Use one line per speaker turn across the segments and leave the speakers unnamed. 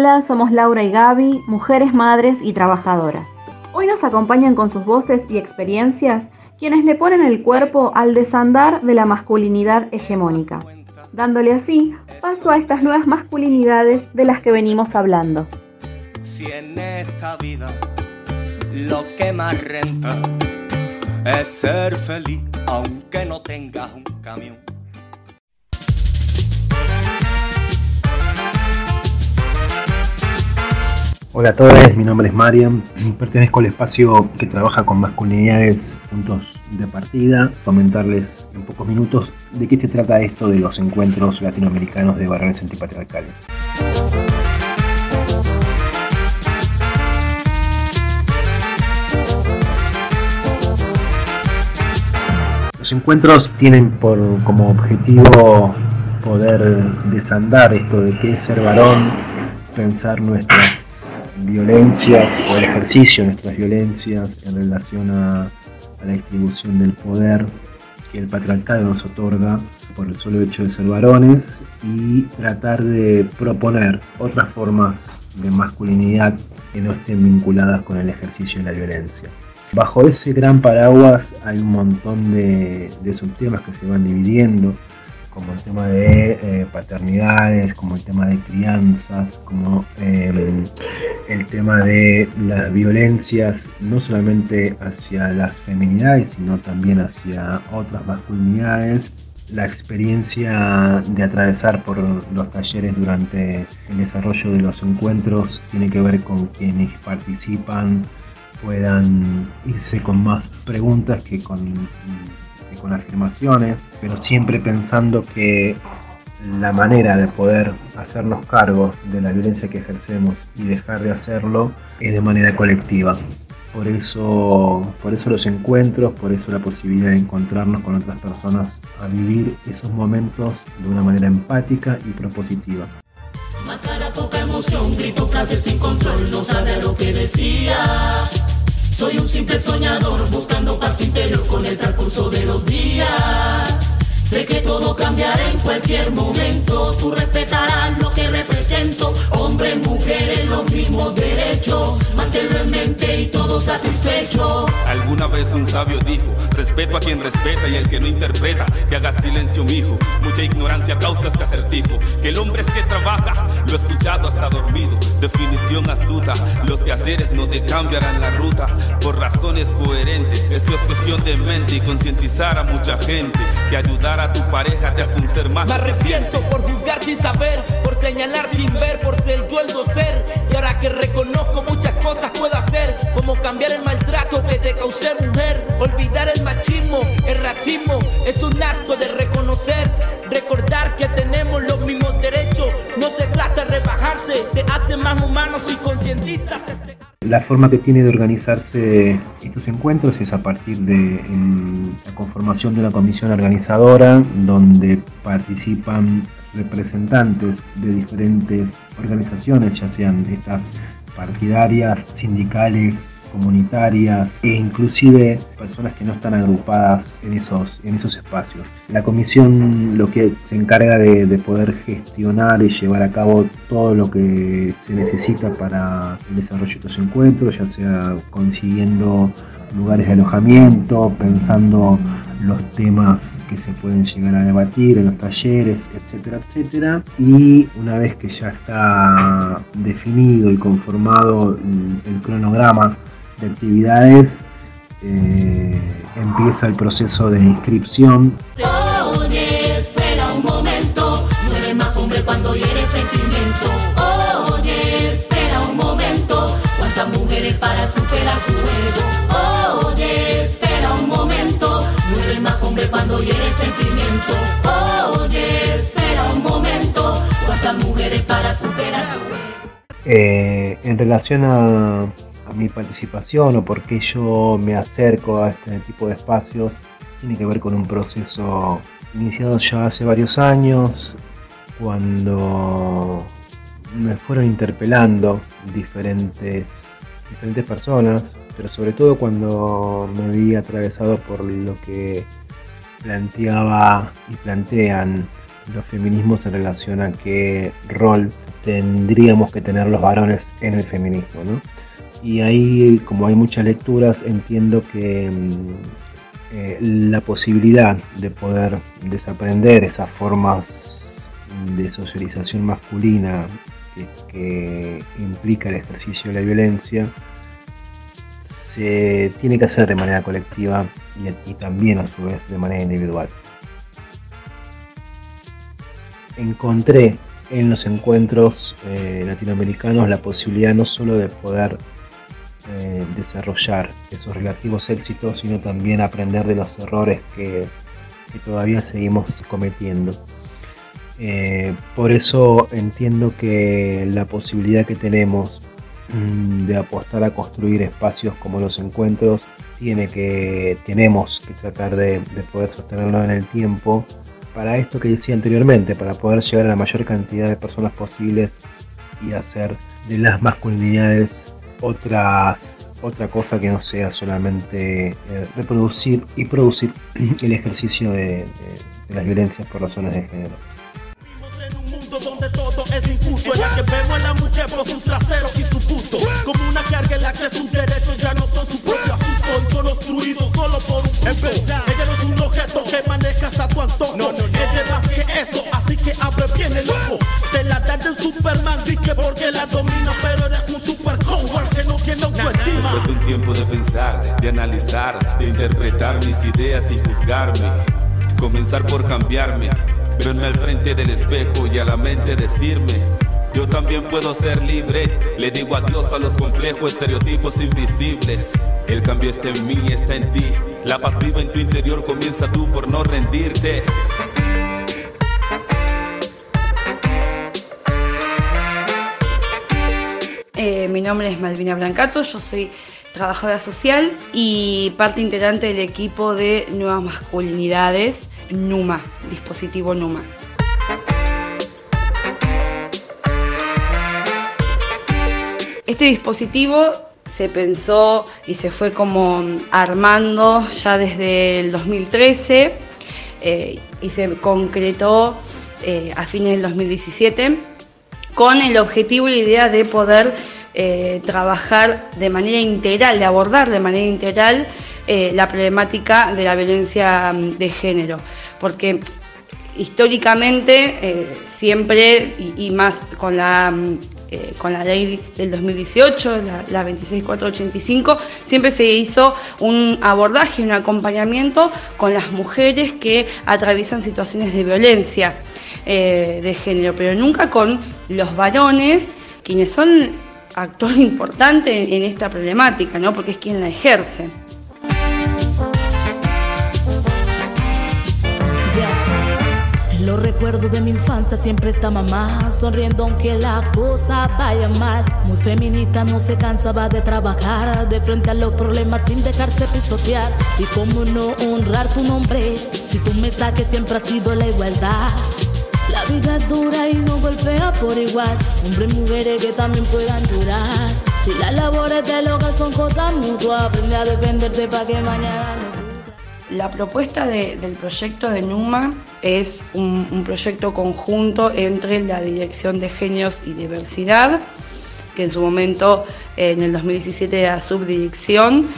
Hola, somos Laura y Gaby, mujeres madres y trabajadoras. Hoy nos acompañan con sus voces y experiencias quienes le ponen el cuerpo al desandar de la masculinidad hegemónica, dándole así paso a estas nuevas masculinidades de las que venimos hablando.
Si en esta vida lo que más renta es ser feliz, aunque no tengas un camión.
Hola a todos, mi nombre es Mariam, pertenezco al espacio que trabaja con masculinidades, puntos de partida, comentarles en pocos minutos de qué se trata esto de los encuentros latinoamericanos de varones antipatriarcales. Los encuentros tienen por, como objetivo poder desandar esto de qué es ser varón, pensar nuestras violencias o el ejercicio de nuestras violencias en relación a, a la distribución del poder que el patriarcado nos otorga por el solo hecho de ser varones y tratar de proponer otras formas de masculinidad que no estén vinculadas con el ejercicio de la violencia. Bajo ese gran paraguas hay un montón de, de subtemas que se van dividiendo, como el tema de eh, paternidades, como el tema de crianzas, como eh, el tema de las violencias, no solamente hacia las feminidades, sino también hacia otras masculinidades. La experiencia de atravesar por los talleres durante el desarrollo de los encuentros tiene que ver con quienes participan puedan irse con más preguntas que con con afirmaciones, pero siempre pensando que la manera de poder hacernos cargo de la violencia que ejercemos y dejar de hacerlo es de manera colectiva. Por eso, por eso los encuentros, por eso la posibilidad de encontrarnos con otras personas a vivir esos momentos de una manera empática y propositiva.
Máscara, poca emoción, grito frases sin control, no sabe lo que decía. Soy un simple soñador buscando paz interior con el transcurso de los días. Sé que todo cambiará en cualquier momento. Tú respetarás lo que represento. Hombres, mujeres, los mismos derechos. Manténlo en mente y todo satisfecho.
Alguna vez un sabio dijo: Respeto a quien respeta y el que no interpreta, que haga silencio, mijo. Mucha ignorancia causa este acertijo. Que el hombre es que trabaja, lo he escuchado hasta dormido. Definición astuta: los quehaceres no te cambiarán la ruta por razones coherentes. Esto es cuestión de mente y concientizar a mucha gente que ayudar a tu pareja te hace un ser más.
Me arrepiento por juzgar sin saber, por señalar sin ver, por ser yo el ser. Y ahora que reconozco muchas cosas puedo hacer, como cambiar el maltrato que te causé mujer, olvidar el machismo, el racismo, es un acto de reconocer, recordar que tenemos los mismos derechos. No se trata de rebajarse, te hace más humanos y concientizas este
la forma que tiene de organizarse estos encuentros es a partir de la conformación de una comisión organizadora donde participan representantes de diferentes organizaciones, ya sean estas partidarias, sindicales, comunitarias e inclusive personas que no están agrupadas en esos, en esos espacios. La comisión lo que se encarga de, de, poder gestionar y llevar a cabo todo lo que se necesita para el desarrollo de estos encuentros, ya sea consiguiendo lugares de alojamiento, pensando los temas que se pueden llegar a debatir en los talleres, etcétera, etcétera. Y una vez que ya está definido y conformado el cronograma de actividades, eh, empieza el proceso de inscripción.
Oye, espera un momento, no eres más hombre cuando eres sentimiento. Oye, espera un momento, cuántas mujeres para superar tu ego.
Eh, en relación a a mi participación o por qué yo me acerco a este tipo de espacios tiene que ver con un proceso iniciado ya hace varios años, cuando me fueron interpelando diferentes, diferentes personas, pero sobre todo cuando me vi atravesado por lo que planteaba y plantean los feminismos en relación a qué rol tendríamos que tener los varones en el feminismo. ¿no? Y ahí, como hay muchas lecturas, entiendo que mm, eh, la posibilidad de poder desaprender esas formas de socialización masculina que, implica el ejercicio de la violencia se tiene que hacer de manera colectiva y, también a su vez de manera individual. Encontré en los encuentros eh, latinoamericanos la posibilidad no solo de poder eh, desarrollar esos relativos éxitos, sino también aprender de los errores que, todavía seguimos cometiendo. Eh, por eso entiendo que la posibilidad que tenemos mm, de apostar a construir espacios como los encuentros tiene que tenemos que tratar de, de poder sostenerlo en el tiempo para esto que decía anteriormente, para poder llegar a la mayor cantidad de personas posibles y hacer de las masculinidades otras, otra cosa que no sea solamente eh, reproducir y producir el ejercicio de, las violencias por razones de género.
En un mundo donde todo es injusto, en la que vemos a la mujer por su trasero y su busto, como una carga en la que sus derechos
tiempo de pensar, de analizar, de interpretar mis ideas y juzgarme, comenzar por cambiarme, verme al frente del espejo y a la mente decirme. Yo también puedo ser libre. Le digo adiós a los complejos estereotipos invisibles. El cambio está en mí, está en ti. La paz viva en tu interior, comienza tú por no rendirte.
Eh, mi nombre es Malvina Blancato, yo soy trabajadora social y parte integrante del equipo de Nuevas Masculinidades, NUMA, dispositivo NUMA. Este dispositivo se pensó y se fue como armando ya desde el 2013 eh, y se concretó eh, a fines del 2017 con el objetivo y la idea de poder eh, trabajar de manera integral, de abordar de manera integral eh, la problemática de la violencia mm, de género. Porque históricamente eh, siempre, y, más con la, mm, con la ley del 2018, la, la 26485, siempre se hizo un abordaje, un acompañamiento con las mujeres que atraviesan situaciones de violencia. De género, pero nunca con los varones, quienes son actor importante en, esta problemática, ¿no? porque es quien la ejerce.
Los recuerdos de mi infancia siempre está mamá sonriendo aunque la cosa vaya mal. Muy feminista, no se cansaba de trabajar de frente a los problemas sin dejarse pisotear. Y cómo no honrar tu nombre si tu mensaje siempre ha sido la igualdad. La vida es dura y no golpea por igual. Hombres y mujeres que también puedan durar. Si las labores del hogar son cosas mutuas, aprende a defenderte para que mañana no
La propuesta del proyecto de NUMA es un, un, proyecto conjunto entre la Dirección de Genios y Diversidad, que en su momento, en el 2017, era subdirección,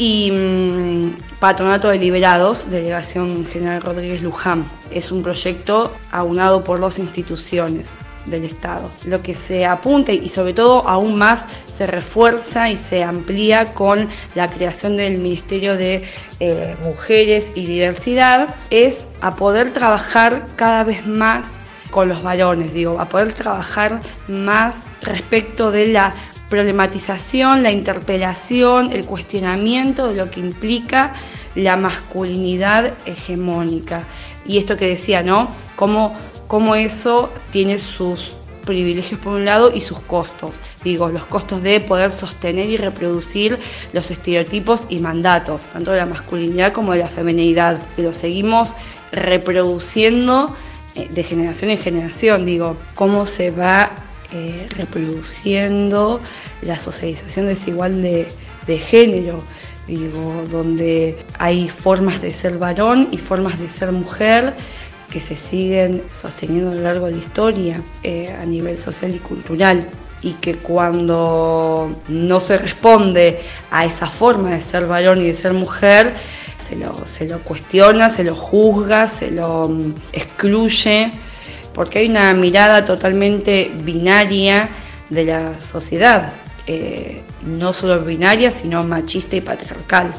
y mm, Patronato de Liberados, Delegación General Rodríguez Luján. Es un proyecto aunado por dos instituciones del Estado. Lo que se apunta y sobre todo aún más se refuerza y se amplía con la creación del Ministerio de eh, Mujeres y Diversidad es a poder trabajar cada vez más con los varones, digo, a poder trabajar más respecto de la problematización, la interpelación, el cuestionamiento de lo que implica la masculinidad hegemónica. Y esto que decía, ¿no? Cómo, cómo eso tiene sus privilegios por un lado y sus costos. Digo, los costos de poder sostener y reproducir los estereotipos y mandatos, tanto de la masculinidad como de la feminidad, que lo seguimos reproduciendo eh, de generación en generación. Digo, cómo se va eh, reproduciendo la socialización desigual de, de género, digo, donde hay formas de ser varón y formas de ser mujer que se siguen sosteniendo a lo largo de la historia eh, a nivel social y cultural y que cuando no se responde a esa forma de ser varón y de ser mujer, se lo, se lo cuestiona, se lo juzga, se lo mm, excluye, porque hay una mirada totalmente binaria de la sociedad, eh, no solo binaria, sino machista y patriarcal,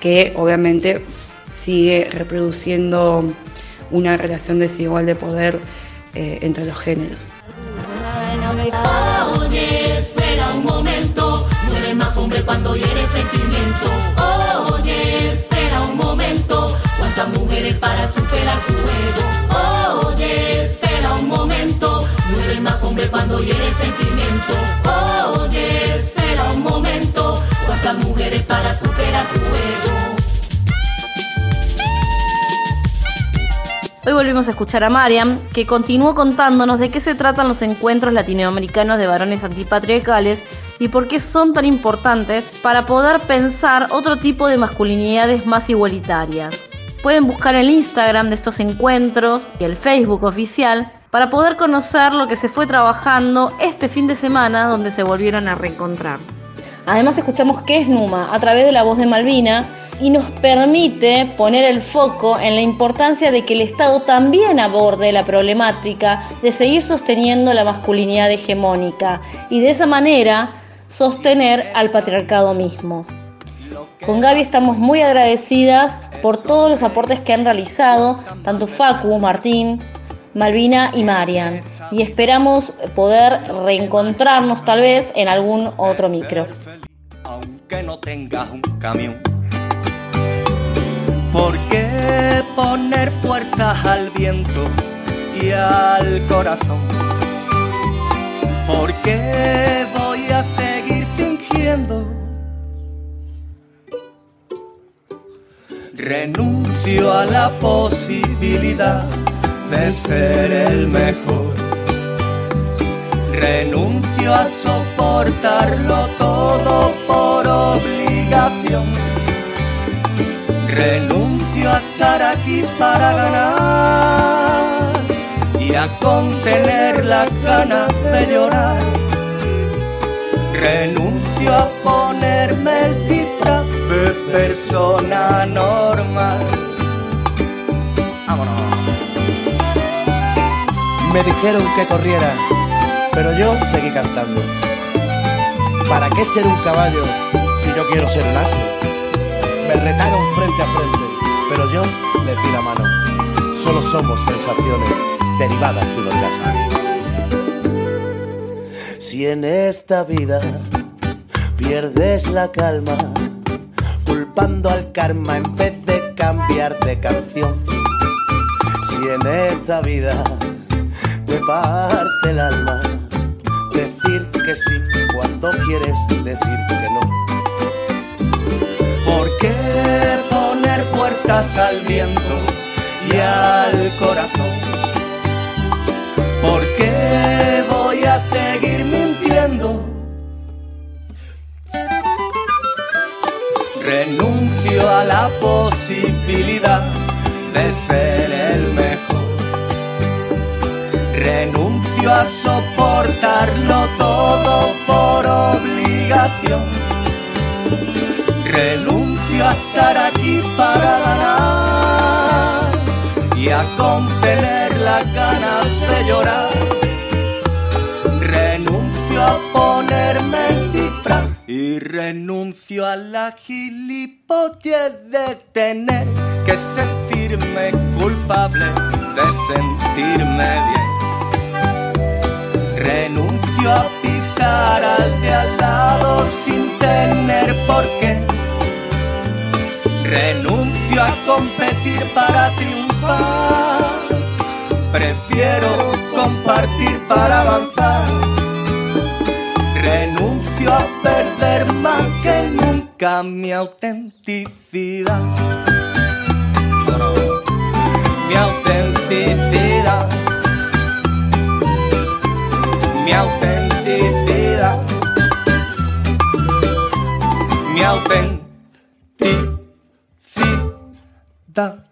que obviamente sigue reproduciendo una relación desigual de poder eh, entre los géneros.
Oye, espera un momento, no eres más hombre cuando hieres sentimientos. Oye, espera un momento, cuántas mujeres para superar tu ego. Mujeres para superar tu ego.
Hoy volvimos a escuchar a Mariam, que continuó contándonos de qué se tratan los encuentros latinoamericanos de varones antipatriarcales y por qué son tan importantes para poder pensar otro tipo de masculinidades más igualitarias. Pueden buscar el Instagram de estos encuentros y el Facebook oficial para poder conocer lo que se fue trabajando este fin de semana donde se volvieron a reencontrar. Además escuchamos qué es Numa a través de la voz de Malvina y nos permite poner el foco en la importancia de que el Estado también aborde la problemática de seguir sosteniendo la masculinidad hegemónica y de esa manera sostener al patriarcado mismo. Con Gaby estamos muy agradecidas por todos los aportes que han realizado, tanto Facu, Martín, Malvina y Marian, y esperamos poder reencontrarnos tal vez en algún otro micro.
Aunque no tengas un camión ¿Por qué poner puertas al viento y al corazón? ¿Por qué voy a seguir fingiendo? Renuncio a la posibilidad de ser el mejor. Renuncio a soportarlo todo por obligación Renuncio a estar aquí para ganar y a contener las ganas de llorar. Renuncio a ponerme el disfraz de persona normal.
Me dijeron que corriera, pero yo seguí cantando. ¿Para qué ser un caballo si yo quiero ser un asno? me retaron frente a frente, pero yo le di la mano. Solo somos sensaciones derivadas de un orgasmo. Si en esta vida pierdes la calma, culpando al karma en vez de cambiar de canción. Si en esta vida te parte el alma, decir que sí cuando quieres decir que no
¿Por qué poner puertas al viento y al corazón? ¿Por qué voy a seguir mintiendo? Renuncio a la posibilidad de ser el mejor. Renuncio a soportarlo todo por obligación Renuncio a estar aquí para ganar y a contener las ganas de llorar. Renuncio a ponerme el disfraz y renuncio a la gilipollez de tener que sentirme culpable de sentirme bien. Renuncio a pisar al de al lado sin tener por qué Renuncio a competir para triunfar. Prefiero compartir para avanzar. Renuncio a perder más que nunca mi autenticidad. Mi autenticidad. Mi autenticidad, mi autenticidad.